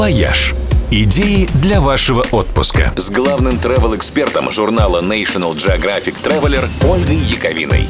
«Вояж». Идеи для вашего отпуска. С главным travel -экспертом журнала National Geographic Traveler Ольгой Яковиной.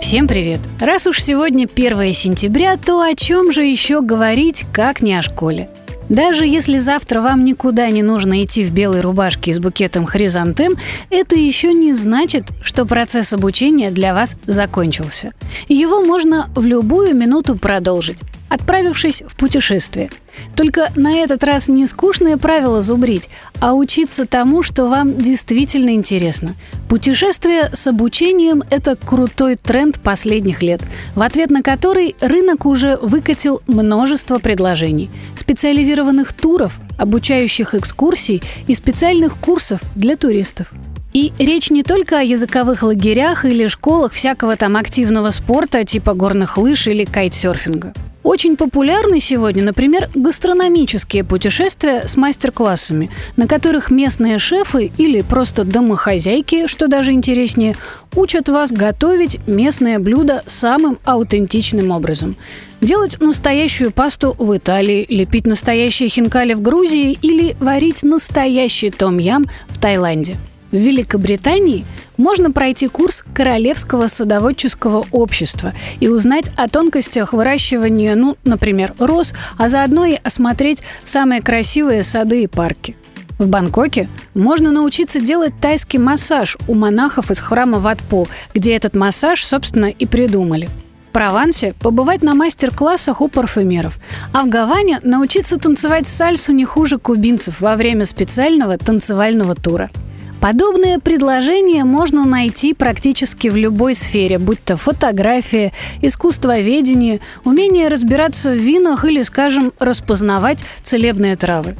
Всем привет! Раз уж сегодня 1 сентября, то о чем же еще говорить, как не о школе? Даже если завтра вам никуда не нужно идти в белой рубашке с букетом хризантем, это еще не значит, что процесс обучения для вас закончился. Его можно в любую минуту продолжить отправившись в путешествие. Только на этот раз не скучные правила зубрить, а учиться тому, что вам действительно интересно. Путешествие с обучением – это крутой тренд последних лет, в ответ на который рынок уже выкатил множество предложений. Специализированных туров, обучающих экскурсий и специальных курсов для туристов. И речь не только о языковых лагерях или школах всякого там активного спорта типа горных лыж или кайтсерфинга. Очень популярны сегодня, например, гастрономические путешествия с мастер-классами, на которых местные шефы или просто домохозяйки, что даже интереснее, учат вас готовить местное блюдо самым аутентичным образом. Делать настоящую пасту в Италии, лепить настоящие хинкали в Грузии или варить настоящий том-ям в Таиланде – в Великобритании можно пройти курс Королевского садоводческого общества и узнать о тонкостях выращивания, ну, например, роз, а заодно и осмотреть самые красивые сады и парки. В Бангкоке можно научиться делать тайский массаж у монахов из храма Ватпо, где этот массаж, собственно, и придумали. В Провансе побывать на мастер-классах у парфюмеров, а в Гаване научиться танцевать сальсу не хуже кубинцев во время специального танцевального тура – Подобные предложения можно найти практически в любой сфере, будь то фотография, искусствоведение, умение разбираться в винах или, скажем, распознавать целебные травы.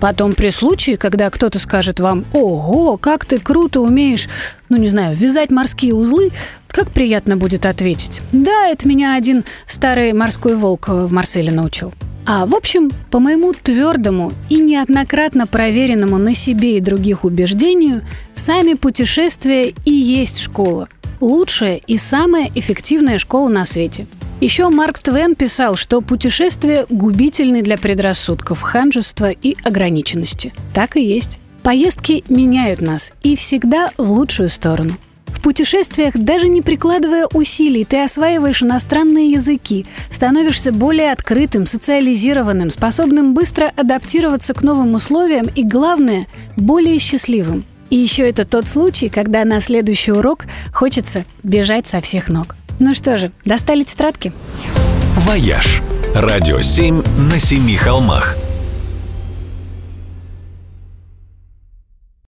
Потом при случае, когда кто-то скажет вам «Ого, как ты круто умеешь, ну не знаю, вязать морские узлы», как приятно будет ответить «Да, это меня один старый морской волк в Марселе научил». А в общем, по моему твердому и неоднократно проверенному на себе и других убеждению, сами путешествия и есть школа. Лучшая и самая эффективная школа на свете. Еще Марк Твен писал, что путешествия губительны для предрассудков, ханжества и ограниченности. Так и есть. Поездки меняют нас и всегда в лучшую сторону – путешествиях, даже не прикладывая усилий, ты осваиваешь иностранные языки, становишься более открытым, социализированным, способным быстро адаптироваться к новым условиям и, главное, более счастливым. И еще это тот случай, когда на следующий урок хочется бежать со всех ног. Ну что же, достали тетрадки? «Вояж» – радио 7 на семи холмах –